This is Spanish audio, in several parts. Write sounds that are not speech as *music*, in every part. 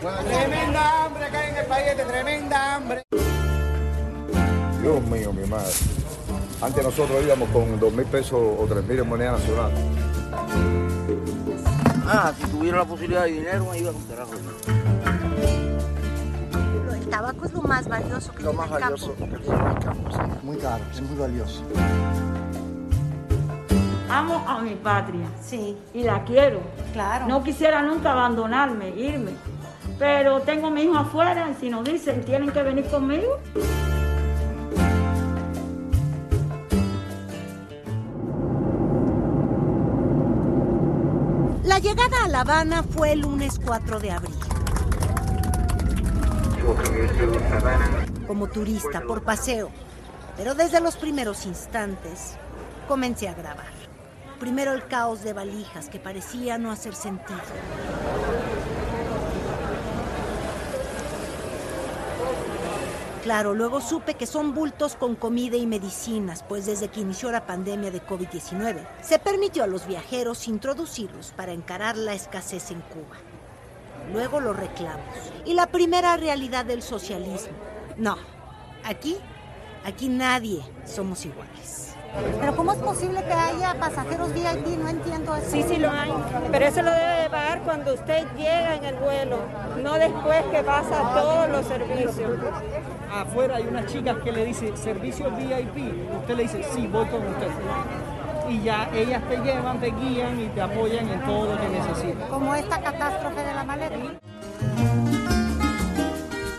Tremenda hambre acá en el país, de tremenda hambre. Dios mío, mi madre. Antes nosotros íbamos con dos mil pesos o tres mil en moneda nacional. Ah, si tuviera la posibilidad de dinero, me iba a comprar algo. El tabaco es lo más valioso que Lo tiene más el valioso campo. que tiene el campo, sí. Muy caro, es muy valioso. Amo a mi patria Sí, y la quiero. claro. No quisiera nunca abandonarme, irme. Pero tengo a mi hijo afuera y si nos dicen tienen que venir conmigo. La llegada a La Habana fue el lunes 4 de abril. Como turista, por paseo. Pero desde los primeros instantes comencé a grabar. Primero el caos de valijas que parecía no hacer sentido. Claro, luego supe que son bultos con comida y medicinas, pues desde que inició la pandemia de COVID-19, se permitió a los viajeros introducirlos para encarar la escasez en Cuba. Luego los reclamos y la primera realidad del socialismo. No, aquí, aquí nadie somos iguales. Pero ¿cómo es posible que haya pasajeros VIP? No entiendo eso. Sí, sí lo hay, pero eso lo debe de pagar cuando usted llega en el vuelo, no después que pasa todos los servicios. Afuera hay unas chicas que le dice servicio VIP, usted le dice sí, voy con usted. Y ya ellas te llevan, te guían y te apoyan en todo lo que necesitas. Como esta catástrofe de la maleta.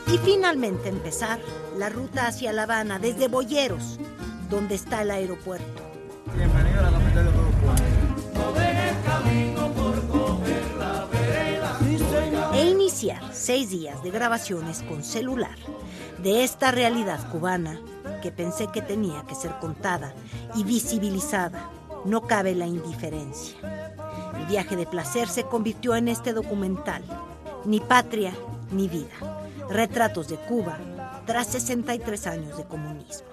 Y finalmente empezar la ruta hacia La Habana desde Boyeros, donde está el aeropuerto. Bienvenido a la capital de todo e iniciar seis días de grabaciones con celular de esta realidad cubana que pensé que tenía que ser contada y visibilizada. No cabe la indiferencia. El viaje de placer se convirtió en este documental. Ni patria ni vida. Retratos de Cuba tras 63 años de comunismo.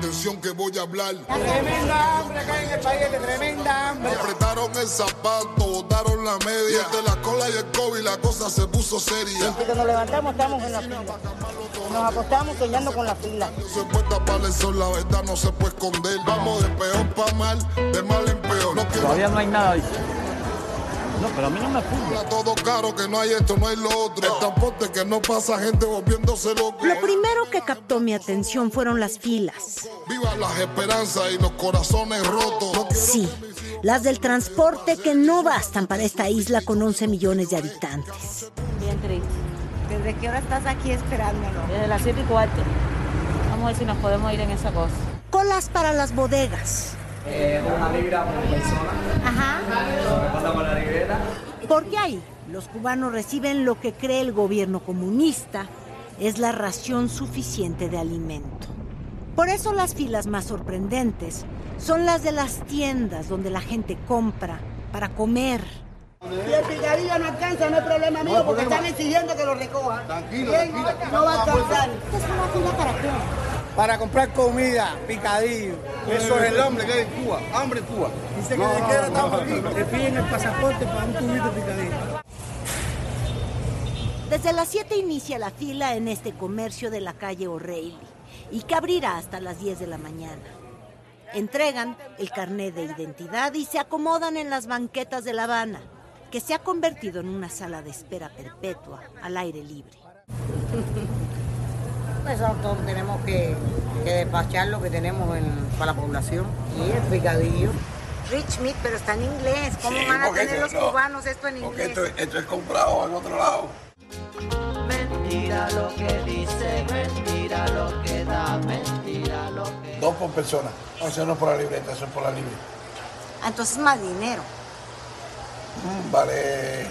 Atención que voy a hablar. Tremenda hambre acá en el país, de tremenda hambre. Apretaron el zapato, botaron la media. Entre la cola y el COVID la cosa se puso seria. Desde que nos levantamos estamos en la fila. Nos acostamos soñando con la fila. No se puede tapar el sol, la verdad no se puede esconder. Vamos de peor pa' mal, de mal en peor. No Todavía no hay nada, dice. No, pero a mí no me funda. todo caro, que no hay esto, no hay lo otro. El transporte que no pasa gente volviéndose loco. Lo primero que captó mi atención fueron las filas. Viva las esperanzas y los corazones rotos. No Sí, las del transporte que no bastan para esta isla con 11 millones de habitantes. Bien triste. ¿Desde qué hora estás aquí esperándolo? Desde las 7 y cuarto. Vamos a ver si nos podemos ir en esa cosa. Colas para las bodegas. Una libra por persona. Ajá. pasa por la libreta? Porque ahí los cubanos reciben lo que cree el gobierno comunista es la ración suficiente de alimento. Por eso las filas más sorprendentes son las de las tiendas donde la gente compra para comer. Si el picadillo no alcanza, no hay problema mío, porque están exigiendo que lo recoja. Tranquilo. No va a alcanzar. ¿Esto es una fila para qué? Para comprar comida, picadillo. Eso es el hambre que hay en Cuba. Hambre en Cuba. Dice que de qué hora estamos aquí. Te piden el pasaporte para un tubito picadillo. Desde las 7 inicia la fila en este comercio de la calle O'Reilly y que abrirá hasta las 10 de la mañana. Entregan el carnet de identidad y se acomodan en las banquetas de La Habana, que se ha convertido en una sala de espera perpetua al aire libre. Nosotros tenemos que, que despachar lo que tenemos en- para la población. Y el picadillo. Rich meat, pero está en inglés. ¿Cómo Sí, van a porque tener los no. cubanos esto en Porque inglés? esto, esto es comprado en otro lado. Mentira lo que dice, mentira lo que da, mentira lo que... Dos por persona. No, eso no es por la libreta, eso es por la libre. Ah, Entonces más dinero. Mm, Vale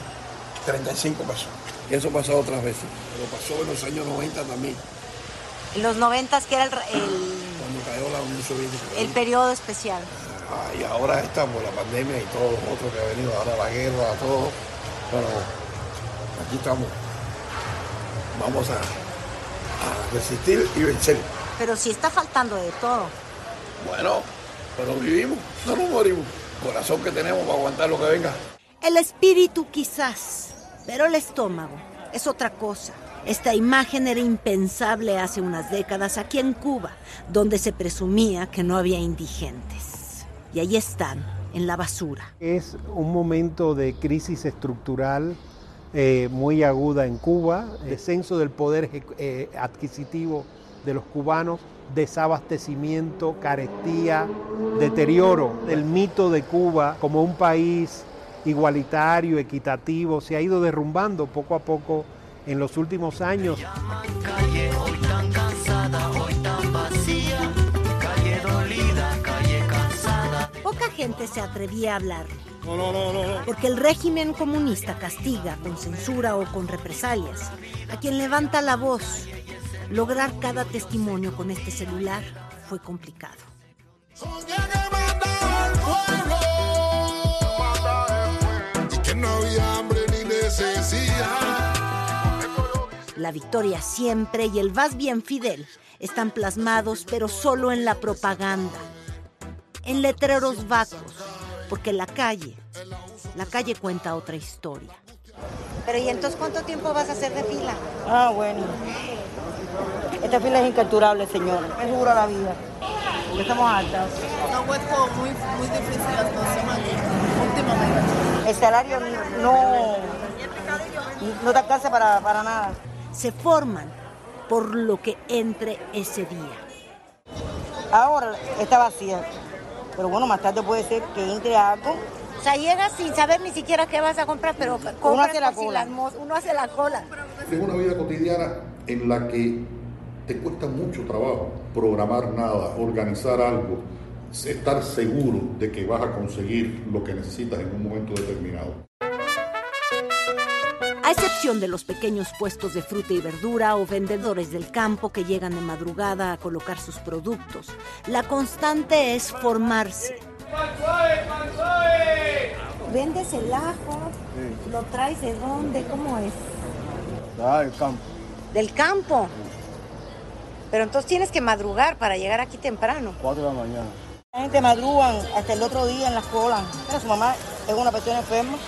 35 pesos. Y eso pasó otras veces. Pero pasó en los años 90 también, los noventas, que era el, el, cuando cayó la Unión Soviética. el periodo especial. Ah, y ahora estamos, la pandemia y todo lo otro que ha venido, ahora la guerra, todo. Pero aquí estamos. Vamos a, a resistir y vencer. Pero sí está faltando de todo. Bueno, pero vivimos, no nos morimos. Corazón que tenemos para aguantar lo que venga. El espíritu quizás, pero el estómago es otra cosa. Esta imagen era impensable hace unas décadas aquí en Cuba, donde se presumía que no había indigentes. Y ahí están, en la basura. Es un momento de crisis estructural eh, muy aguda en Cuba, descenso del poder eh, adquisitivo de los cubanos, desabastecimiento, carestía, deterioro del mito de Cuba como un país igualitario, equitativo, se ha ido derrumbando poco a poco en los últimos años. Calle hoy tan cansada, hoy tan vacía. Calle dolida, calle cansada. Poca gente se atrevía a hablar. Porque el régimen comunista castiga con censura o con represalias a quien levanta la voz. Lograr cada testimonio con este celular fue complicado. La victoria siempre y el vas bien Fidel están plasmados, pero solo en la propaganda, en letreros vacos, porque la calle, la calle cuenta otra historia. Pero ¿y entonces cuánto tiempo vas a hacer de fila? Ah, bueno. Esta fila es incalculable, señora. Es dura la vida. Estamos altas. Ha vuelto muy, muy difícil la situación aquí, últimamente. El salario no, no te alcanza para, para nada. Se forman por lo que entre ese día. Ahora está vacía. Pero bueno, más tarde puede ser que entre algo. O sea, llegas sin saber ni siquiera qué vas a comprar, pero Uno compras hace la cola. las uno hace la cola. Es una vida cotidiana en la que te cuesta mucho trabajo programar nada, organizar algo, estar seguro de que vas a conseguir lo que necesitas en un momento determinado. A excepción de los pequeños puestos de fruta y verdura o vendedores del campo que llegan de madrugada a colocar sus productos, la constante es formarse. Vendes el ajo, lo traes de dónde, ¿cómo es? Ah, el campo. Del campo. Pero entonces tienes que madrugar para llegar aquí temprano. 4 de la mañana. La gente madrugan hasta el otro día en las colas. Pero su mamá es una persona enferma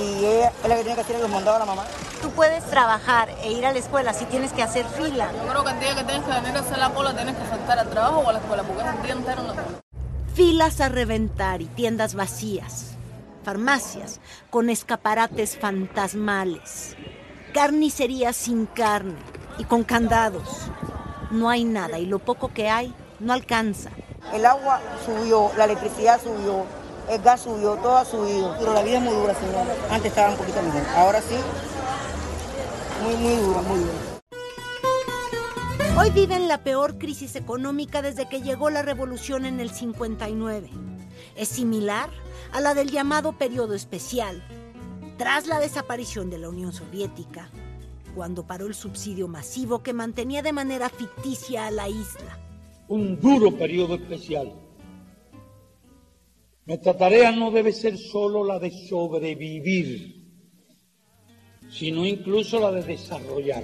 y ella es la que tiene que hacer los mandados a la mamá. Tú puedes trabajar e ir a la escuela si tienes que hacer fila. Yo creo que el día que tienes que venir a hacer la cola tienes que faltar al trabajo o a la escuela porque es el día entero en la cola. Filas a reventar y tiendas vacías. Farmacias con escaparates fantasmales. Carnicerías sin carne y con candados. No hay nada y lo poco que hay no alcanza. El agua subió, la electricidad subió, el gas subió, todo ha subido. Pero la vida es muy dura, señor. Antes estaba un poquito mejor. Ahora sí, muy, muy dura, muy dura. Hoy viven la peor crisis económica desde que llegó la revolución en el 59. Es similar a la del llamado periodo especial, tras la desaparición de la Unión Soviética, cuando paró el subsidio masivo que mantenía de manera ficticia a la isla. un duro periodo especial. Nuestra tarea no debe ser solo la de sobrevivir, sino incluso la de desarrollar.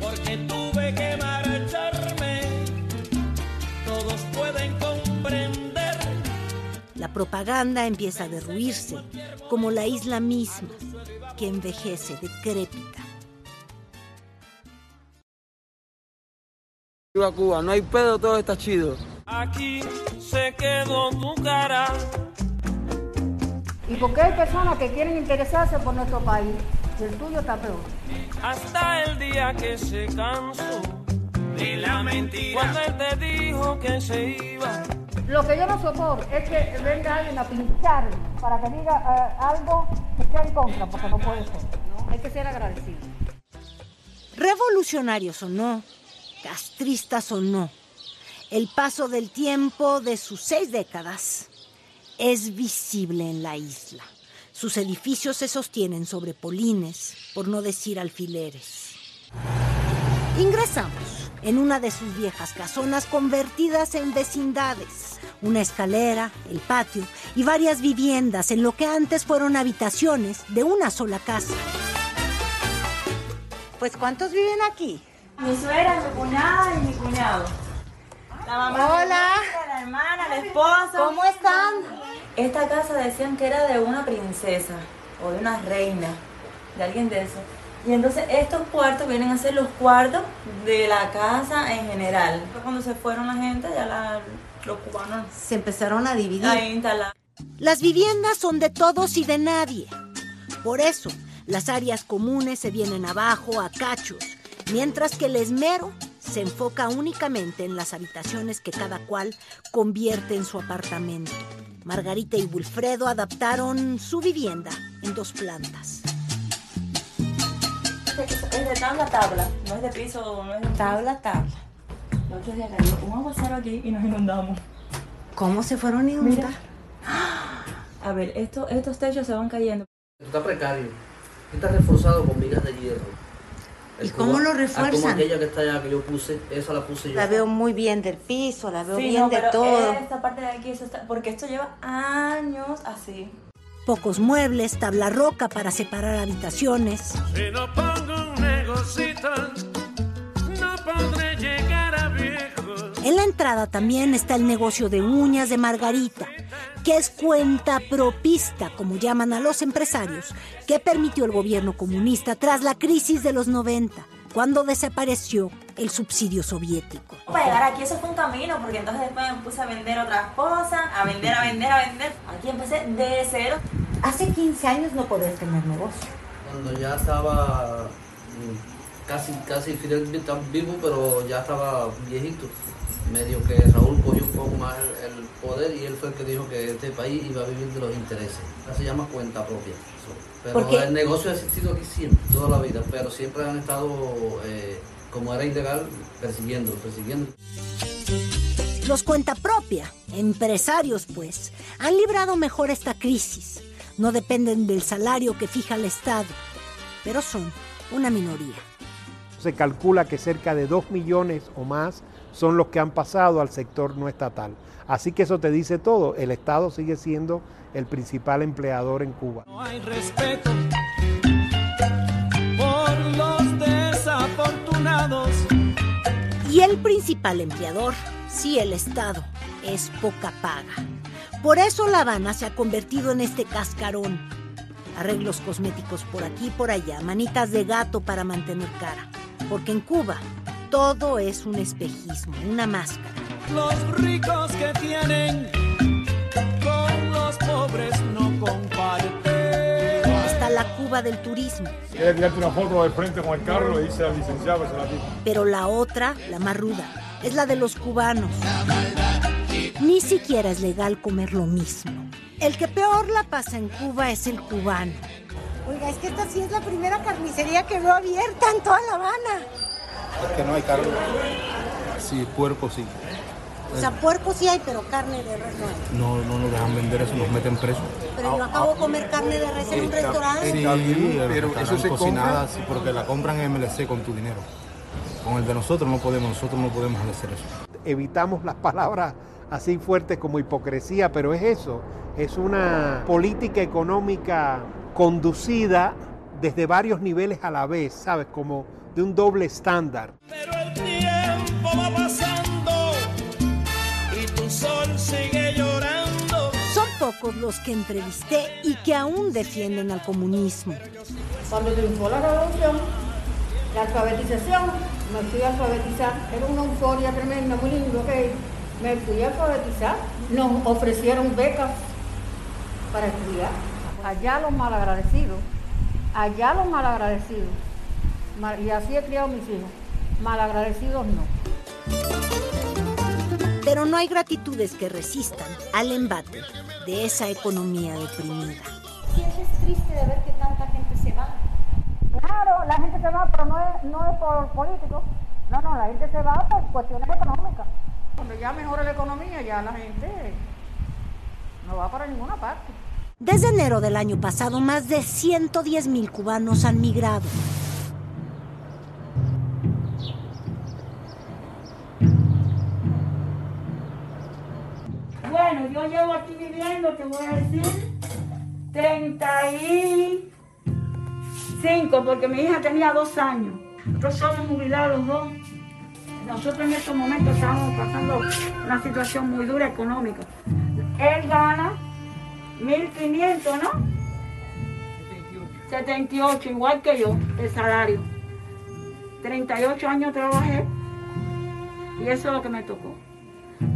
Porque tuve que marcharme. Todos pueden comprender. La propaganda empieza a derruirse, como la isla misma, que envejece decrépita. Viva Cuba, no hay pedo, todo está chido. Aquí se quedó tu cara. ¿Y por qué hay personas que quieren interesarse por nuestro país? Y el tuyo está peor. Hasta el día que se cansó de la mentira. Cuando él te dijo que se iba. Lo que yo no soporto es que venga alguien a pinchar para que diga eh, algo que esté en contra, porque no puede ser. ¿no? Hay que ser agradecido. Revolucionarios o no, castristas o no, el paso del tiempo de sus seis décadas es visible en la isla. Sus edificios se sostienen sobre polines, por no decir alfileres. Ingresamos en una de sus viejas casonas convertidas en vecindades. Una escalera, el patio y varias viviendas en lo que antes fueron habitaciones de una sola casa. Pues ¿cuántos viven aquí? Mi suegra, mi cuñada y mi cuñado. La mamá, Hola. la hermana, la esposa. ¿Cómo están? Esta casa decían que era de una princesa o de una reina, de alguien de eso. Y entonces estos cuartos vienen a ser los cuartos de la casa en general. Cuando se fueron la gente, ya la- los cubanos Se empezaron a dividir. a instalar. Las viviendas son de todos y de nadie. Por eso, las áreas comunes se vienen abajo a cachos, mientras que el esmero se enfoca únicamente en las habitaciones que cada cual convierte en su apartamento. Margarita y Wilfredo adaptaron su vivienda en dos plantas. Es de tabla a tabla, no es de piso, no es de Tabla, tabla. Los otros días cayó un aguacero aquí y nos inundamos. ¿Cómo se fueron a inundar? A ver, esto, estos techos se van cayendo. Está precario. Está reforzado con vigas de hierro. ¿Y cómo lo ah, Como refuerzan? aquella que está allá que yo puse, esa la puse yo. La veo muy bien del piso, la veo Sí, bien no, de pero todo. Esta parte de aquí, eso está, porque esto lleva años así. Pocos muebles, tabla roca para separar habitaciones. Si no pongo un negocito, En la entrada también está el negocio de uñas de Margarita, que es cuenta propista, como llaman a los empresarios, que permitió el gobierno comunista tras la crisis de los 90, cuando desapareció el subsidio soviético. Para llegar aquí eso fue un camino, porque entonces después me puse a vender otras cosas, a vender, a vender, a vender. Aquí empecé de cero. Hace 15 años no podías tener negocio. Cuando ya estaba mm, casi, casi Fidel vivo, pero ya estaba viejito. Medio que Raúl cogió un poco más el, el poder y él fue el que dijo que este país iba a vivir de los intereses. Esa se llama cuenta propia. eso. Pero el negocio ha existido aquí siempre, toda la vida, pero siempre han estado, eh, como era ilegal, persiguiendo, persiguiendo. Los cuenta propia, empresarios pues, han librado mejor esta crisis. No dependen del salario que fija el Estado, pero son una minoría. Se calcula que cerca de 2 millones o más son los que han pasado al sector no estatal. Así que eso te dice todo. El Estado sigue siendo el principal empleador en Cuba. No hay respeto por los desafortunados. Y el principal empleador, sí el Estado, es poca paga. Por eso La Habana se ha convertido en este cascarón. Arreglos cosméticos por aquí y por allá, manitas de gato para mantener cara. Porque en Cuba todo es un espejismo, una máscara. Los ricos que tienen con los pobres no comparten. Está la Cuba del turismo, Quiere tirarte una foto de frente con el carro y dice al licenciado que se la tira. pero la otra, la más ruda, es la de los cubanos. Ni siquiera es legal comer lo mismo. El que peor la pasa en Cuba es el cubano. Oiga, es que esta sí es la primera carnicería que veo abierta en toda La Habana. Es que no hay carne. Sí, puerco sí. O sea, puerco sí hay, pero carne de res no hay. No, no nos dejan vender eso, nos meten preso. Pero yo acabo de comer carne de res en un restaurante. Sí, pero eso se cocinada, compra. sí, porque la compran en MLC con tu dinero. Con el de nosotros no podemos, nosotros no podemos hacer eso. Evitamos las palabras así fuertes como hipocresía, pero es eso, es una política económica conducida desde varios niveles a la vez, ¿sabes? Como de un doble estándar. Pero el tiempo va pasando y tu sol sigue llorando. Son pocos los que entrevisté y que aún defienden al comunismo. Cuando triunfó la revolución, la alfabetización, me fui a alfabetizar. Era una euforia tremenda, muy lindo, ok. Me fui a alfabetizar. Nos ofrecieron becas para estudiar. Allá los malagradecidos, allá los malagradecidos. Mal- Y así he criado a mis hijos. Malagradecidos no. Pero no hay gratitudes que resistan al embate de esa economía deprimida. Siempre es triste de ver que tanta gente se va. Claro, la gente se va, pero no es, no es por políticos. No, no, la gente se va por cuestiones económicas. Cuando ya mejora la economía, ya la gente no va para ninguna parte. Desde enero del año pasado, más de 110 mil cubanos han migrado. Bueno, yo llevo aquí viviendo, te voy a decir, 35, porque mi hija tenía dos años. Nosotros somos jubilados los dos. Nosotros en estos momentos estamos pasando una situación muy dura económica. Él gana 1500, ¿no? 78, igual que yo, el salario. 38 años trabajé y eso es lo que me tocó.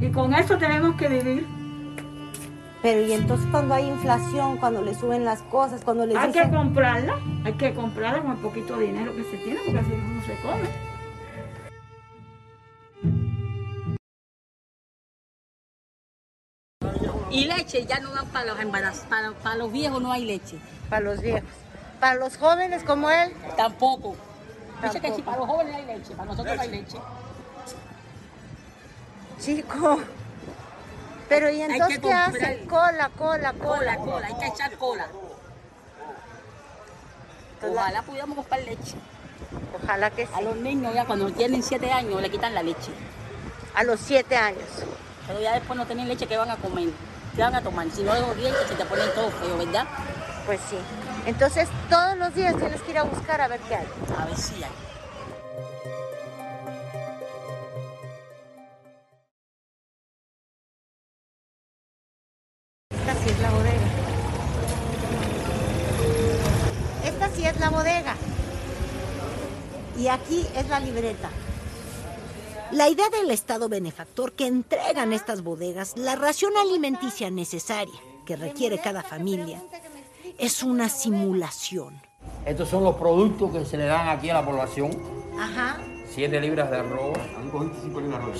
Y con eso tenemos que vivir. Pero y entonces cuando hay inflación, cuando le suben las cosas, cuando les Hay dicen... que comprarla, hay que comprarla con el poquito dinero que se tiene, porque así no se come. Y leche ya no dan para los embarazos, para, para los viejos no hay leche. Para los viejos. Para los jóvenes como él. Tampoco. Dice que si para los jóvenes hay leche, para nosotros no hay leche. Chico. Pero ¿y entonces que qué hacen? Cola, cola, Cola, cola. cola, hay que echar cola. Ojalá pudiéramos comprar leche. Ojalá que sí. A los niños ya cuando tienen 7 años le quitan la leche. A los 7 años. Pero ya después no tienen leche, ¿qué van a comer? ¿Qué van a tomar? Si no los dientes se te ponen todo feo, ¿verdad? Pues sí. Entonces todos los días tienes que ir a buscar a ver qué hay. A ver si hay. Esta sí es la bodega. Esta sí es la bodega. Y aquí es la libreta. La idea del Estado benefactor que entregan estas bodegas la ración alimenticia necesaria que requiere cada familia es una simulación. Estos son los productos que se le dan aquí a la población. Ajá. 7 libras de arroz,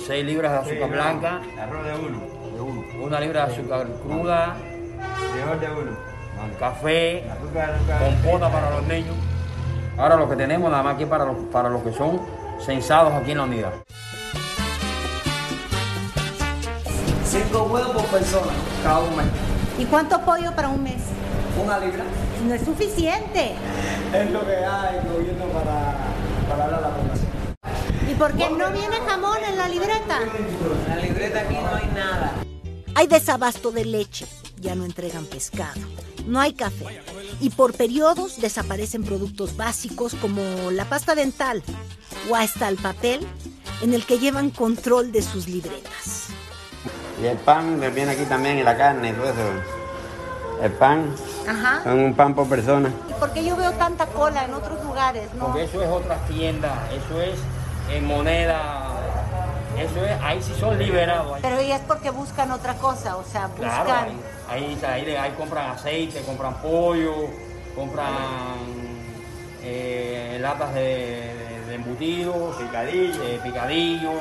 6 libras de azúcar blanca, Arroz de uno. una libra de azúcar cruda, de uno. café, compota para los niños. Ahora lo que tenemos nada más aquí para los, para los que son censados aquí en la unidad. Cinco huevos por persona, cada un mes. ¿Y cuánto pollo para un mes? Una libra. No es suficiente. Es lo que hay el gobierno para, para darle a la población. ¿Y por qué no viene jamón en la libreta? En la libreta aquí no hay nada. Hay desabasto de leche, ya no entregan pescado, no hay café y por periodos desaparecen productos básicos como la pasta dental o hasta el papel en el que llevan control de sus libretas. Y el pan que viene aquí también y la carne y todo eso. El pan, Ajá. son un pan por persona. ¿Y por qué yo veo tanta cola en otros lugares? No. Porque eso es otra tienda, eso es en moneda, eso es, ahí sí son liberados. Pero y es porque buscan otra cosa, o sea, buscan. Claro, ahí, ahí, ahí, ahí compran aceite, compran pollo, compran eh, latas de, de- de embutidos, picadillos, picadillos.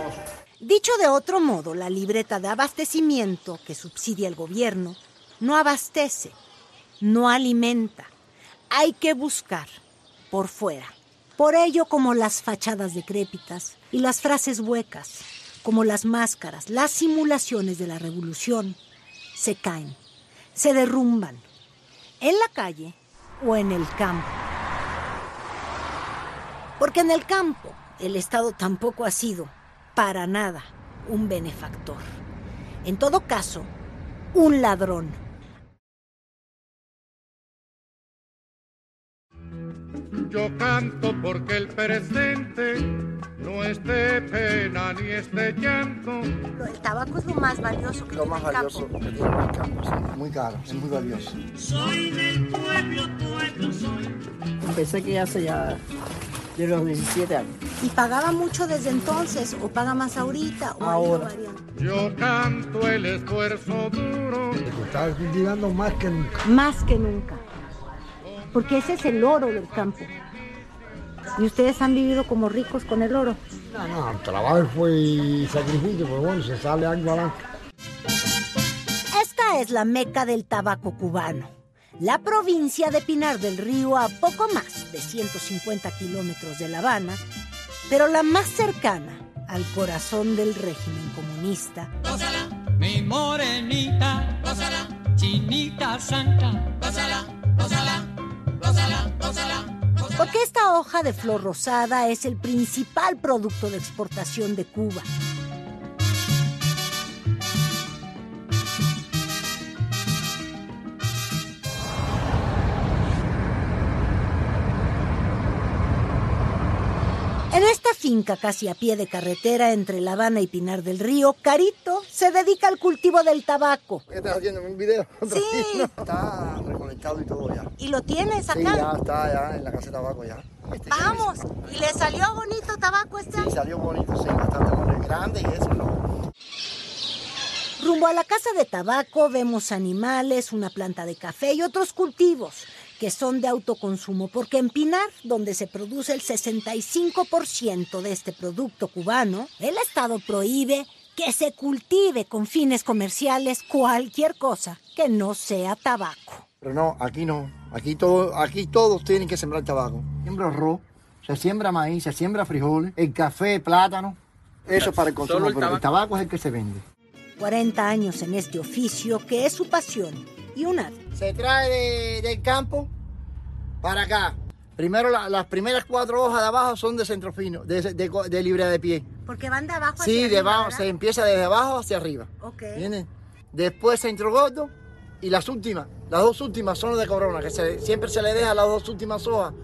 Dicho de otro modo, la libreta de abastecimiento que subsidia el gobierno no abastece, no alimenta. Hay que buscar por fuera. Por ello, como las fachadas decrépitas y las frases huecas, como las máscaras, las simulaciones de la revolución, se caen, se derrumban, en la calle o en el campo. Porque en el campo el Estado tampoco ha sido, para nada, un benefactor. En todo caso, un ladrón. Yo canto porque el presente no es de pena ni es de llanto. El tabaco es lo más valioso que Lo tiene más el campo. valioso que tiene el campo, sí. Muy caro, es muy valioso. Soy del pueblo, pueblo soy. Empecé que hace ya de los 17 años. ¿Y pagaba mucho desde entonces o paga más ahorita? O Ahora. Yo canto el esfuerzo duro. Está cultivando más que nunca. Más que nunca. Porque ese es el oro del campo. Y ustedes han vivido como ricos con el oro. No, no, trabajo y sacrificio, pero bueno, se sale algo adelante. Esta es la meca del tabaco cubano. La provincia de Pinar del Río a poco más de 150 kilómetros de La Habana, pero la más cercana al corazón del régimen comunista Mi morenita, gózala, chinita santa, gózala, gózala, gózala, gózala. Porque esta hoja de flor rosada es el principal producto de exportación de Cuba. Esta finca casi a pie de carretera entre La Habana y Pinar del Río, Carito se dedica al cultivo del tabaco. ¿Qué estás haciendo? ¿Un video? Sí. *laughs* Está recolectado y todo ya. ¿Y lo tienes acá? Sí, ya está ya en la casa de tabaco ya. Este ya Vamos, ¿y le salió bonito tabaco este? Sí, salió bonito, sí, bastante. Grande y eso, ¿no? Rumbo a la casa de tabaco vemos animales, una planta de café y otros cultivos que son de autoconsumo, porque en Pinar, donde se produce el 65% de este producto cubano, el Estado prohíbe que se cultive con fines comerciales cualquier cosa que no sea tabaco. Pero no, aquí no. Aquí, todo, aquí todos tienen que sembrar tabaco. Siembra arroz, se siembra maíz, se siembra frijoles, el café, plátano. Eso es para el consumo, el pero el tabaco. tabaco es el que se vende. 40 años en este oficio que es su pasión y un arte. Se trae de- del campo para acá. Primero la- las primeras cuatro hojas de abajo son de centro fino, de, de, de libre de pie. Porque van de abajo Sí, hacia de arriba, abajo, ¿verdad? se empieza desde abajo hacia arriba. Ok. ¿Entiendes? Después centro gordo y las últimas, las dos últimas son de corona, que se- siempre se le deja las dos últimas hojas,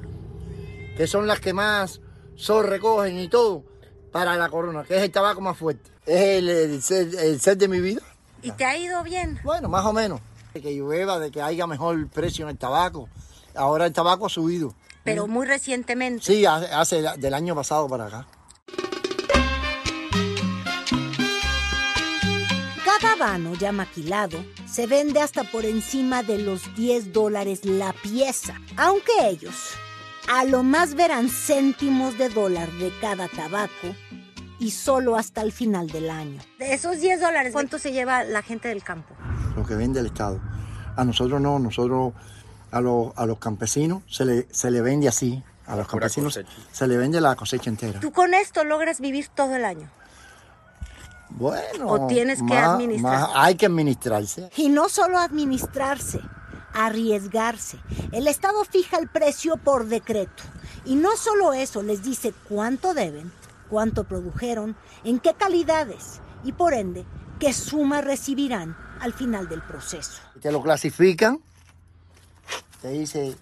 que son las que más sol recogen y todo, para la corona, que es el tabaco más fuerte. Es el, el ser, el ser de mi vida. ¿Y te ha ido bien? Bueno, más o menos. De que llueva, de que haya mejor precio en el tabaco. Ahora el tabaco ha subido. Pero muy recientemente. Sí, hace, hace del año pasado para acá. Cada habano ya maquilado se vende hasta por encima de los 10 dólares la pieza, aunque ellos a lo más verán céntimos de dólar de cada tabaco y solo hasta el final del año. De esos 10 dólares, ¿cuánto se lleva la gente del campo? Lo que vende el Estado. A nosotros no, nosotros a los, a los campesinos se le, se le vende así. A los campesinos cosecha. se le vende la cosecha entera. ¿Tú con esto logras vivir todo el año? Bueno, ¿O tienes que más- administrar? más hay que administrarse. Y no solo administrarse, arriesgarse. El Estado fija el precio por decreto. Y no solo eso, les dice cuánto deben, cuánto produjeron, en qué calidades y por ende qué suma recibirán al final del proceso. Te lo clasifican, te dice,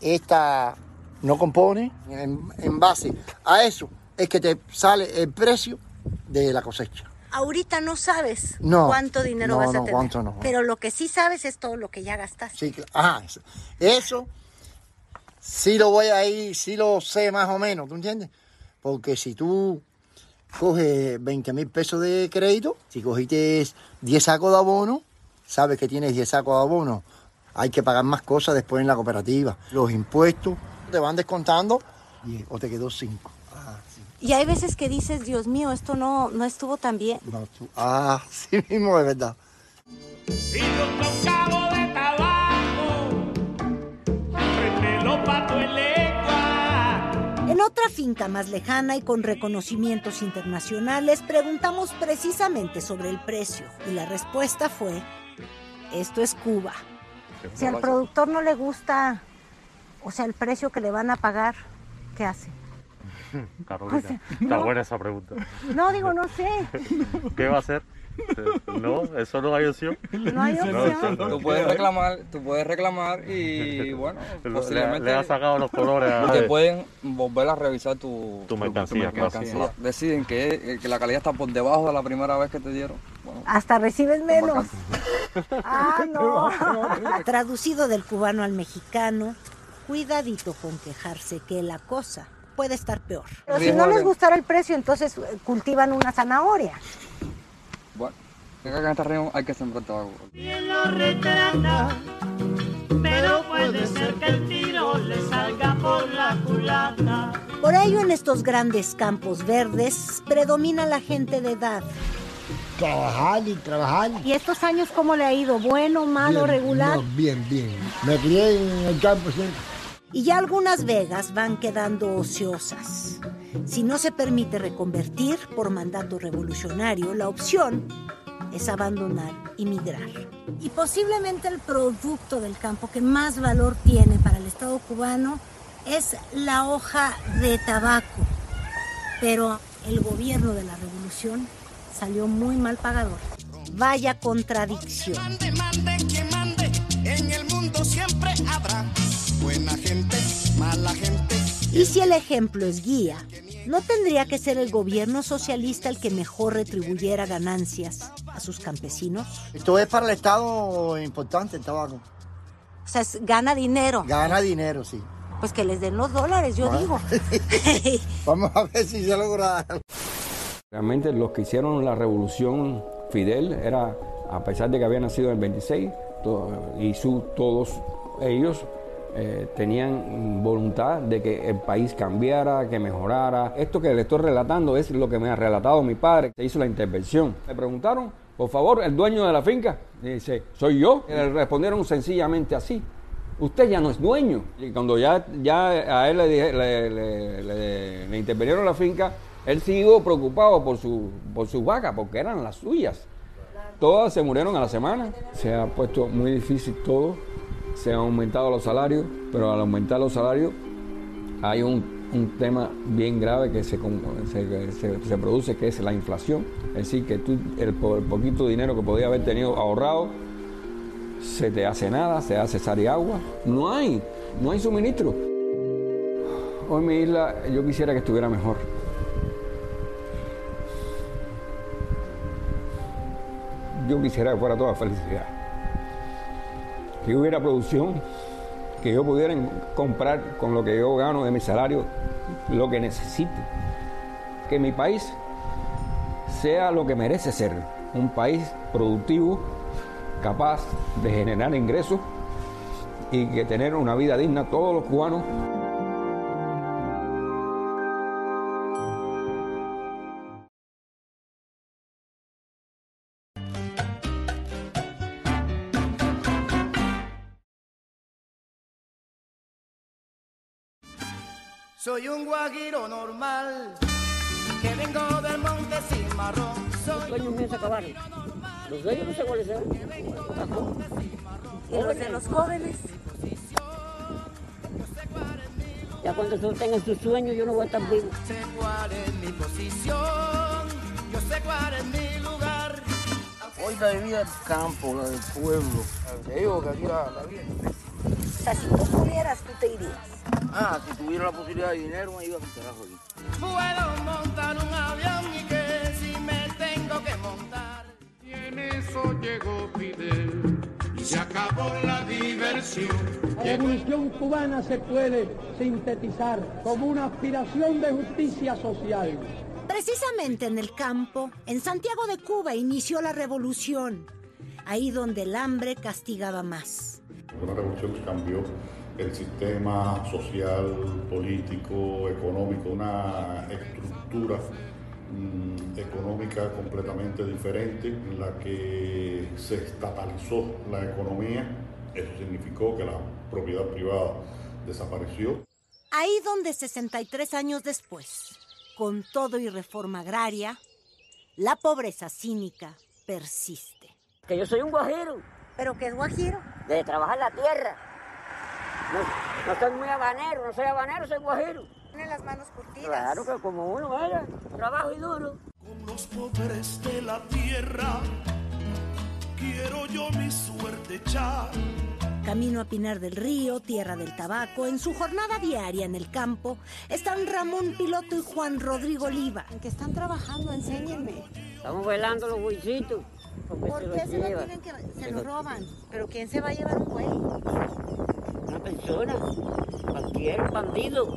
esta no compone, en, en base a eso es que te sale el precio de la cosecha. Ahorita no sabes No, cuánto dinero no, vas a no, tener. cuánto no. Pero lo que sí sabes es todo lo que ya gastaste. Sí, ajá, eso. eso sí lo voy a ir, sí lo sé más o menos, ¿tú entiendes? Porque si tú coges 20 mil pesos de crédito, si cogiste 10 sacos de abono, sabes que tienes 10 sacos de abono, hay que pagar más cosas después en la cooperativa. Los impuestos te van descontando y, o te quedó 5. Y hay veces que dices, Dios mío, esto no, no estuvo tan bien. No, tú- ah, *laughs* sí mismo, de verdad. En otra finca más lejana y con reconocimientos internacionales preguntamos precisamente sobre el precio y la respuesta fue, esto es Cuba. Si al productor no le gusta, o sea, el precio que le van a pagar, ¿qué hace? *laughs* Carolina, O sea, está buena esa pregunta. No, digo, no sé. *laughs* ¿Qué va a hacer? *laughs* No, eso no hay opción. No hay opción. Tú puedes reclamar, tú puedes reclamar y *laughs* bueno, Le- posiblemente le ha sacado los colores a- *laughs* te pueden volver a revisar tu, Tu mercancía, claro. Deciden que, que la calidad está por debajo de la primera vez que te dieron. Bueno, Hasta recibes menos. Ah, no. Traducido del cubano al mexicano, cuidadito con quejarse que la cosa puede estar peor. Pero si no les gustara el precio, entonces eh, cultivan una zanahoria. Bueno, que en esta región hay que sembrar tabaco. Bien lo retrata, pero puede ser que el tiro le salga por la culata. Por ello, en estos grandes campos verdes predomina la gente de edad. Trabajar y trabajar. ¿Y estos años cómo le ha ido? ¿Bueno, malo, Bien, regular? no, bien, bien. Me crié en el campo siempre. Y ya algunas vegas van quedando ociosas. Si no se permite reconvertir por mandato revolucionario, la opción es abandonar y migrar. Y posiblemente el producto del campo que más valor tiene para el Estado cubano es la hoja de tabaco. Pero el gobierno de la revolución salió muy mal pagador. Vaya contradicción. Y si el ejemplo es guía, ¿No tendría que ser el gobierno socialista el que mejor retribuyera ganancias a sus campesinos? Esto es para el Estado importante, el tabaco. O sea, es- gana dinero. Gana dinero, sí. Pues que les den los dólares, yo digo. *laughs* Vamos a ver si se logra. Realmente los que hicieron la revolución Fidel era, a pesar de que había nacido en el 26, to- y su, todos ellos eh, tenían voluntad de que el país cambiara, que mejorara. Esto que le estoy relatando es lo que me ha relatado mi padre, que hizo la intervención. Le preguntaron, por favor, el dueño de la finca. Y dice, soy yo. Y le respondieron sencillamente así. Usted ya no es dueño. Y cuando ya, ya a él le, dije- le intervinieron la finca, él siguió preocupado por, su, por sus vacas, porque eran las suyas. Todas se murieron a la semana. Se ha puesto muy difícil todo. Se han aumentado los salarios, pero al aumentar los salarios hay un, un tema bien grave que se, se, se- produce, que es la inflación. Es decir, que tú el, el poquito dinero que podías haber tenido ahorrado, se te hace nada, se hace sal y agua. No hay, no hay suministro. Hoy mi isla yo quisiera que estuviera mejor. Yo quisiera que fuera toda felicidad. Que hubiera producción, que yo pudiera comprar con lo que yo gano de mi salario lo que necesite. Que mi país sea lo que merece ser, un país productivo, capaz de generar ingresos y que tener una vida digna todos los cubanos. Soy un guajiro normal, que vengo del monte sin marrón. Los sueños míos se acabaron. Los de ellos no sé cuáles serán. ¿Y los de los jóvenes? Ya cuando tú tengas tus sueños, yo no voy a estar vivo. Sé cuál es mi posición, yo sé cuál es mi lugar. Hoy la vida del campo, la del pueblo. Te digo que aquí la, la vida O sea, si tú pudieras, tú te irías. Ah, si tuviera la posibilidad de dinero, me iba a carajo aquí. Puedo montar un avión y que si me tengo que montar. Y en eso llegó Fidel y se acabó la diversión. La revolución cubana se puede sintetizar como una aspiración de justicia social. Precisamente en el campo, en Santiago de Cuba, inició la revolución. Ahí donde el hambre castigaba más. Una revolución que cambió el sistema social, político, económico, una estructura mm, económica completamente diferente en la que se estatalizó la economía. Eso significó que la propiedad privada desapareció. Ahí donde 63 años después, con todo y reforma agraria, la pobreza cínica persiste. Que yo soy un guajiro. ¿Pero qué es guajiro? De trabajar la tierra. No, no soy muy habanero, no soy habanero, soy guajiro. Tiene las manos curtidas. Claro que como uno, vaya, trabajo y duro. Los pobres de la tierra, quiero yo mi suerte echar. Camino a Pinar del Río, Tierra del Tabaco, en su jornada diaria en el campo, están Ramón Piloto y Juan Rodrigo Oliva. ¿En qué están trabajando? Enséñenme. Estamos velando los porque ¿Por se qué los se lo llevan. tienen que... Se Se lo los- roban? ¿Pero quién se va a llevar un güey? Una persona, cualquier bandido.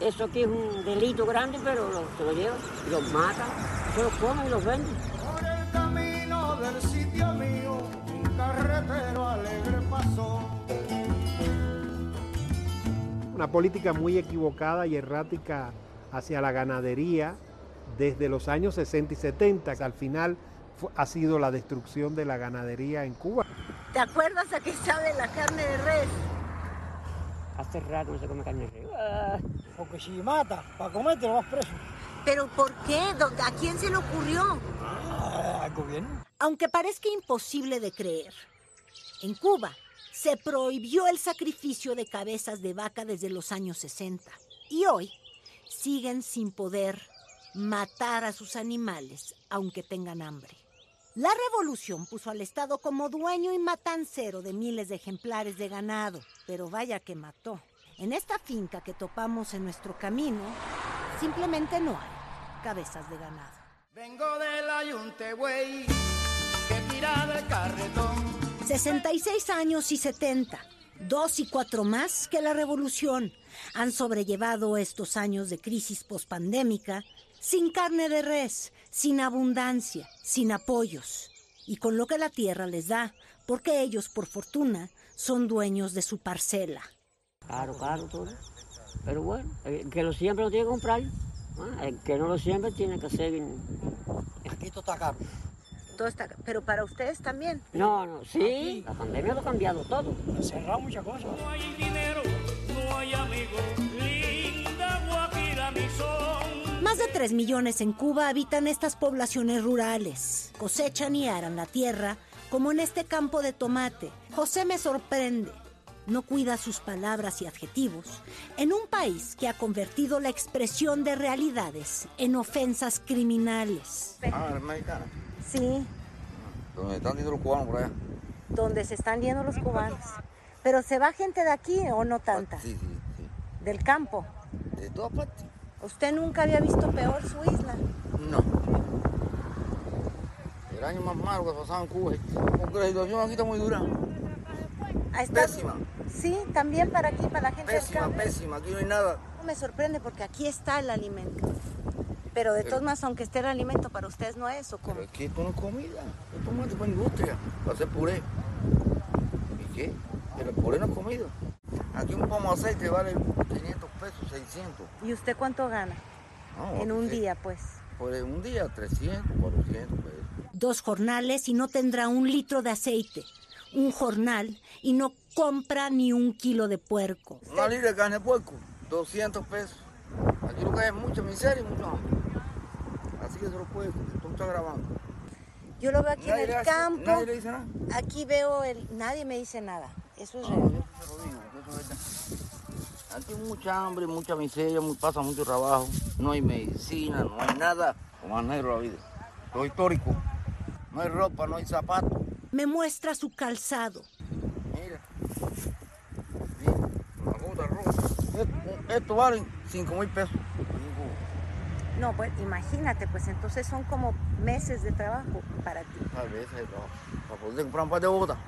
Eso aquí es un delito grande, pero lo- se lo llevan, los matan, se los comen y los venden. Por el camino del sitio mío, un carretero alegre pasó. Una política muy equivocada y errática hacia la ganadería desde los años 60 y 70. Al final ha sido la destrucción de la ganadería en Cuba. ¿Te acuerdas a qué sabe la carne de res? Hace rato no se come carne de res. Ah, Porque si mata, para comer te lo vas preso. ¿Pero por qué? ¿Dó- ¿A quién se le ocurrió? al gobierno. Aunque parezca imposible de creer, en Cuba se prohibió el sacrificio de cabezas de vaca desde los años 60 y hoy siguen sin poder matar a sus animales aunque tengan hambre. La revolución puso al Estado como dueño y matancero de miles de ejemplares de ganado, pero vaya que mató. En esta finca que topamos en nuestro camino, simplemente no hay cabezas de ganado. Vengo del ayunte, güey, que tira de carretón. 66 años y 70, dos y cuatro más que la revolución, han sobrellevado estos años de crisis pospandémica sin carne de res, sin abundancia, sin apoyos, y con lo que la tierra les da, porque ellos, por fortuna, son dueños de su parcela. Claro, claro, todo. Pero bueno, el que lo siempre lo tiene que comprar. ¿ah? El que no lo siempre tiene que hacer. Aquí todo está caro. Todo está, pero para ustedes también. No, no, sí, la pandemia lo ha cambiado todo. Ha cerrado muchas cosas. No hay dinero, no hay amigos, linda Guajira mi son. Más de 3 millones en Cuba habitan estas poblaciones rurales. Cosechan y aran la tierra, como en este campo de tomate. José me sorprende. No cuida sus palabras y adjetivos en un país que ha convertido la expresión de realidades en ofensas criminales. Ah, la mexicana. Sí, Donde están yendo los cubanos por allá. donde se están yendo los cubanos. Pero se va gente de aquí o no tanta. Sí, sí, sí. Del campo. De todas partes. ¿Usted nunca había visto peor su isla? No. El año más malo que pasaba en Cuba. Porque la situación aquí está muy dura. Está. Pésima. Sí, también para aquí, para la gente Pésima, del campo. pésima. Aquí no hay nada. No me sorprende porque aquí está el alimento. Pero de todos modos, aunque esté el alimento, para ustedes no es o como. Pero es que esto no es comida. Esto es para industria. Para hacer puré. ¿Y qué? Pero el puré no es comida. Aquí un pomo de aceite vale 500 pesos, 600. ¿Y usted cuánto gana? No, en un sí. día, pues. Por un día, 300, 400 pesos. Dos jornales y no tendrá un litro de aceite. Un jornal y no compra ni un kilo de puerco. Una libra de carne de puerco, 200 pesos. Aquí lo que hay es mucha miseria y mucho hambre. Así que se lo puede, tú estás grabando. Yo lo veo aquí Nadie en le el hace- campo. nadie le dice nada. Aquí veo el. Nadie me dice nada. Eso es real. yo te lo digo, eso es verdad. Aquí hay mucha hambre, mucha miseria, pasa mucho trabajo. No hay medicina, no hay nada. Como más negro la vida. Lo histórico. No hay ropa, no hay zapatos. Me muestra su calzado. Mira. Mira, una gota roja. Esto, esto vale 5 mil pesos. No, pues imagínate, pues entonces son como meses de trabajo para ti. A veces de trabajo. Para poder comprar un par de botas.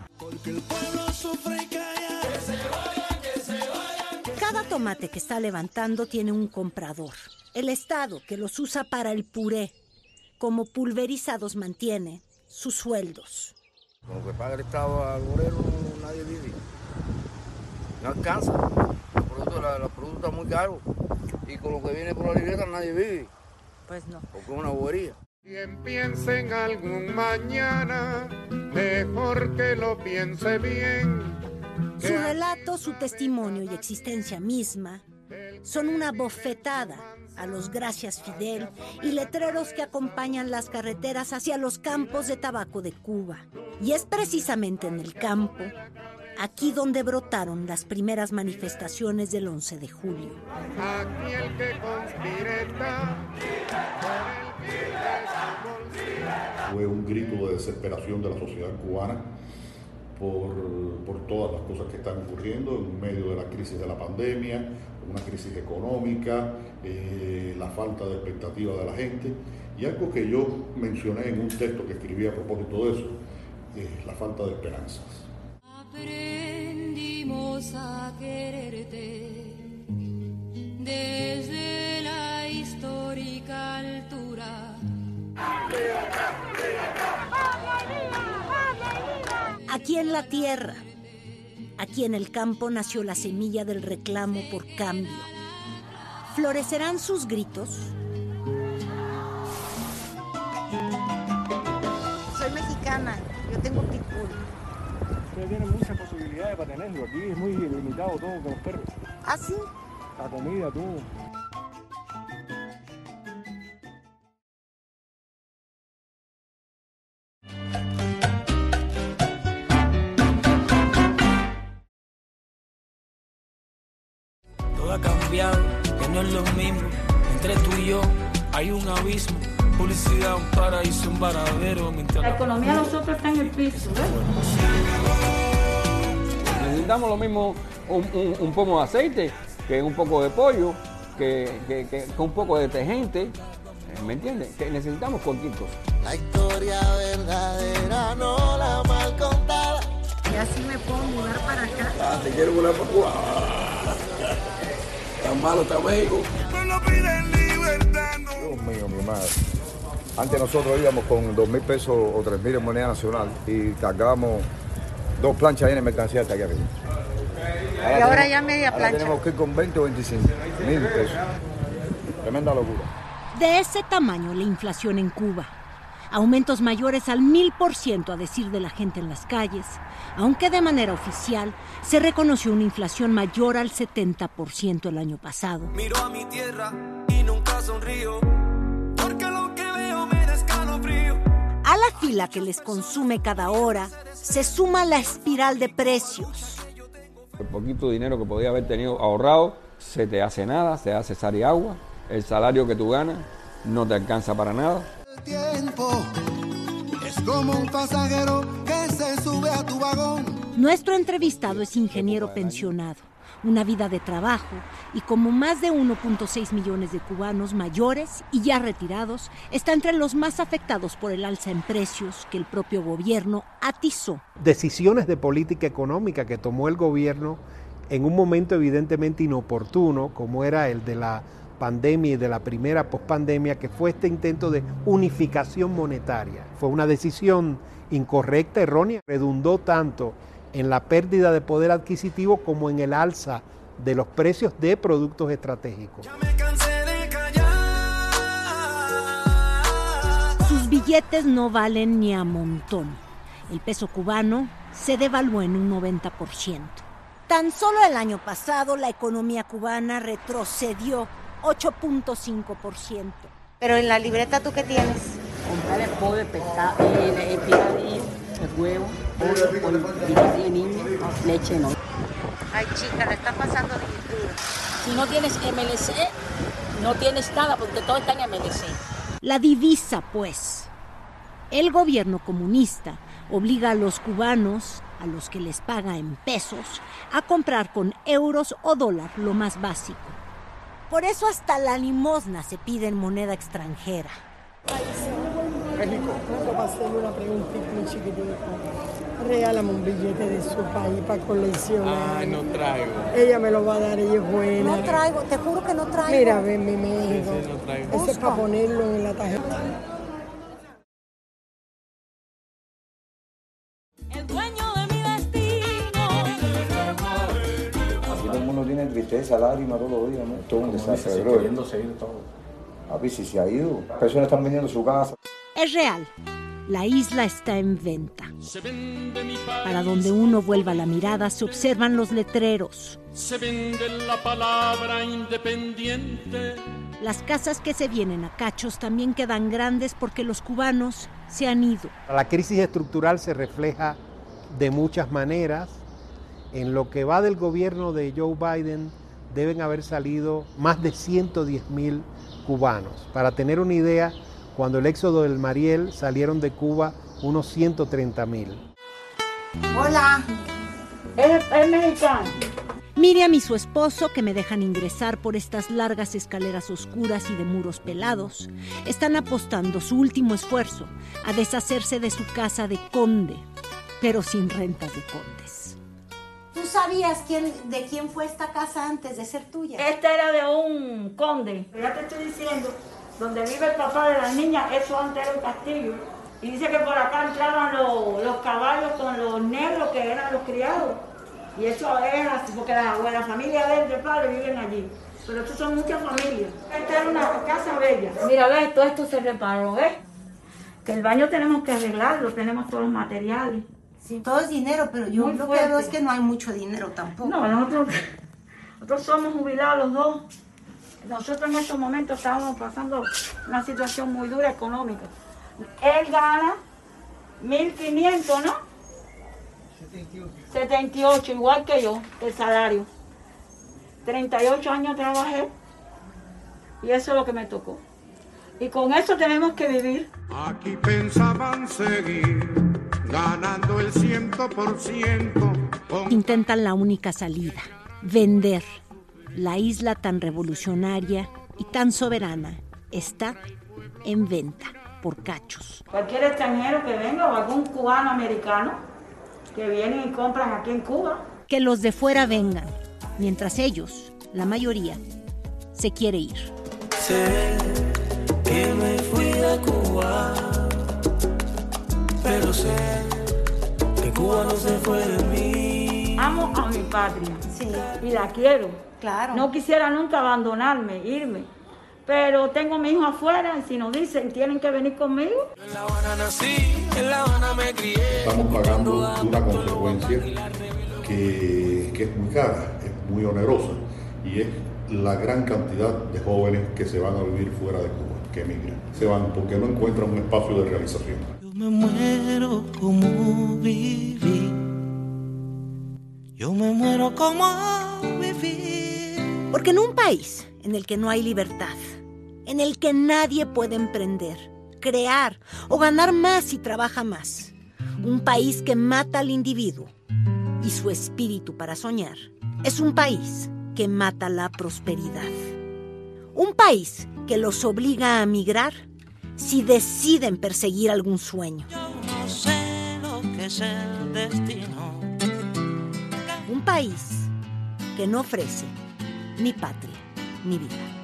Cada tomate que está levantando tiene un comprador. El Estado que los usa para el puré. Como pulverizados mantiene sus sueldos. Con lo que paga el Estado al obrero nadie vive. No alcanza. Productos, la- los productos están muy caros. Y con lo que viene por la libreta nadie vive. Pues no. Porque es una bobería. Quien piense en algún mañana, mejor que lo piense bien. Su relato, su testimonio y existencia misma son una bofetada a los gracias Fidel y letreros que acompañan las carreteras hacia los campos de tabaco de Cuba. Y es precisamente en el campo, aquí donde brotaron las primeras manifestaciones del 11 de julio. Aquí el que conspire está, por el bien de su bolsillo. Fue un grito de desesperación de la sociedad cubana por, por todas las cosas que están ocurriendo en medio de la crisis de la pandemia, una crisis económica, eh, la falta de expectativa de la gente. Y algo que yo mencioné en un texto que escribí a propósito de eso, es la falta de esperanzas. Aprendimos a quererte desde la histórica altura. Aquí en la tierra, aquí en el campo nació la semilla del reclamo por cambio. ¿Florecerán sus gritos? Ustedes tienen muchas posibilidades para tenerlo. Aquí es muy limitado todo con los perros. ¿Ah, sí? La comida, todo. Todo ha cambiado, que no es lo mismo. Entre tú y yo hay un abismo. Publicidad, un paraíso, un varadero. Mientras La economía de nosotros está en el piso. Necesitamos lo mismo un, un- un pomo de aceite que un poco de pollo que, que- que con un poco de detergente, eh, ¿me entiendes? Que necesitamos cualquier cosa. La historia verdadera, no la mal contada. Y así me puedo mudar para acá. Ah, te quiero volar para Cuba. Tan malo está México. Dios mío, mi madre. Antes nosotros íbamos con dos mil pesos o tres mil en moneda nacional y cargábamos dos planchas llenas de mercancía hasta aquí arriba. Y ahora ya media ahora plancha. tenemos que ir con 20 o 25 mil pesos. Tremenda locura. De ese tamaño la inflación en Cuba. Aumentos mayores al mil por ciento a decir de la gente en las calles, aunque de manera oficial se reconoció una inflación mayor al 70% el año pasado. Miro a mi tierra y nunca sonrío. A la fila que les consume cada hora se suma la espiral de precios. El poquito dinero que podía haber tenido ahorrado se te hace nada, se hace sal y agua. El salario que tú ganas no te alcanza para nada. El tiempo es como un pasajero que se sube a tu vagón. Nuestro entrevistado es ingeniero pensionado, una vida de trabajo y como más de 1.6 millones de cubanos mayores y ya retirados, está entre los más afectados por el alza en precios que el propio gobierno atizó. decisiones de política económica que tomó el gobierno en un momento evidentemente inoportuno, como era el de la pandemia y de la primera pospandemia, que fue este intento de unificación monetaria. Fue una decisión incorrecta, errónea, redundó tanto en la pérdida de poder adquisitivo como en el alza de los precios de productos estratégicos. Sus billetes no valen ni a montón. El peso cubano se devaluó en un 90%. Tan solo el año pasado la economía cubana retrocedió 8.5%. Pero en la libreta, ¿tú qué tienes? Comprar el pollo, el pescado, el, el picadillo, huevo, de niño, leche no. Ay, chica, le está pasando duro. Si no tienes MLC, no tienes nada porque todo está en MLC. La divisa, pues. El gobierno comunista obliga a los cubanos, a los que les paga en pesos, a comprar con euros o dólar lo más básico. Por eso hasta la limosna se pide en moneda extranjera. México. Vengo para hacerle una preguntita muy chiquitita. Regálame un billete de su país para coleccionar. Ay, no traigo. Ella me lo va a dar, ella es buena. No traigo, te juro que no traigo. Mira, ven mi México. Sí, sí, no traigo. Ese es para ponerlo en la tarjeta. El dueño de mi destino. Aquí todo el mundo tiene tristeza, lágrimas todos los días, ¿no? Todo un desastre, todo. A ver si se ha ido. Personas están vendiendo su casa. Es real. La isla está en venta. Para donde uno vuelva la mirada se observan los letreros. Se vende la palabra independiente. Las casas que se vienen a cachos también quedan grandes porque los cubanos se han ido. La crisis estructural se refleja de muchas maneras. En lo que va del gobierno de Joe Biden deben haber salido más de 110 mil cubanos. Para tener una idea, cuando el éxodo del Mariel salieron de Cuba unos 130 mil. Hola. Es, es mexicano. Miriam y su esposo, que me dejan ingresar por estas largas escaleras oscuras y de muros pelados, están apostando su último esfuerzo a deshacerse de su casa de conde, pero sin rentas de condes. ¿Tú sabías quién, de quién fue esta casa antes de ser tuya? Este era de un conde. Ya te estoy diciendo, donde vive el papá de las niñas, eso antes era un castillo. Y dice que por acá entraban los, los caballos con los negros que eran los criados. Y eso es así, porque la, la familia de él, de padre, viven allí. Pero estos son muchas familias. Esta era una casa bella. Mira, ves, todo esto se reparó, ¿ves? Que el baño tenemos que arreglarlo, tenemos todos los materiales. Sí, todo es dinero, pero yo Muy lo que veo es que no hay mucho dinero tampoco. No, nosotros, nosotros somos jubilados los dos. Nosotros en estos momentos estábamos pasando una situación muy dura económica. Él gana 1.500, ¿no? 78, igual que yo, el salario. 38 años trabajé y eso es lo que me tocó. Y con eso tenemos que vivir. Aquí pensaban seguir ganando el ciento por ciento. Intentan la única salida, vender. La isla tan revolucionaria y tan soberana está en venta por cachos. Cualquier extranjero que venga o algún cubano americano que vienen y compran aquí en Cuba. Que los de fuera vengan, mientras ellos, la mayoría, se quiere ir. Sé que me fui de Cuba, pero sé que Cuba no se fue de mí. Amo a mi patria y la quiero. Claro. No quisiera nunca abandonarme, irme. Pero tengo a mi hijo afuera y si nos dicen tienen que venir conmigo. En La Habana nací, en La Habana me crié. Estamos pagando una consecuencia que, que es muy cara, es muy onerosa y es la gran cantidad de jóvenes que se van a vivir fuera de Cuba, que emigran. Se van porque no encuentran un espacio de realización. Me muero como viví. Yo me muero como viví. Porque en un país en el que no hay libertad, en el que nadie puede emprender, crear o ganar más si trabaja más, un país que mata al individuo y su espíritu para soñar, es un país que mata la prosperidad. Un país que los obliga a migrar si deciden perseguir algún sueño. No sé lo que es el destino. Un país que no ofrece ni patria ni vida.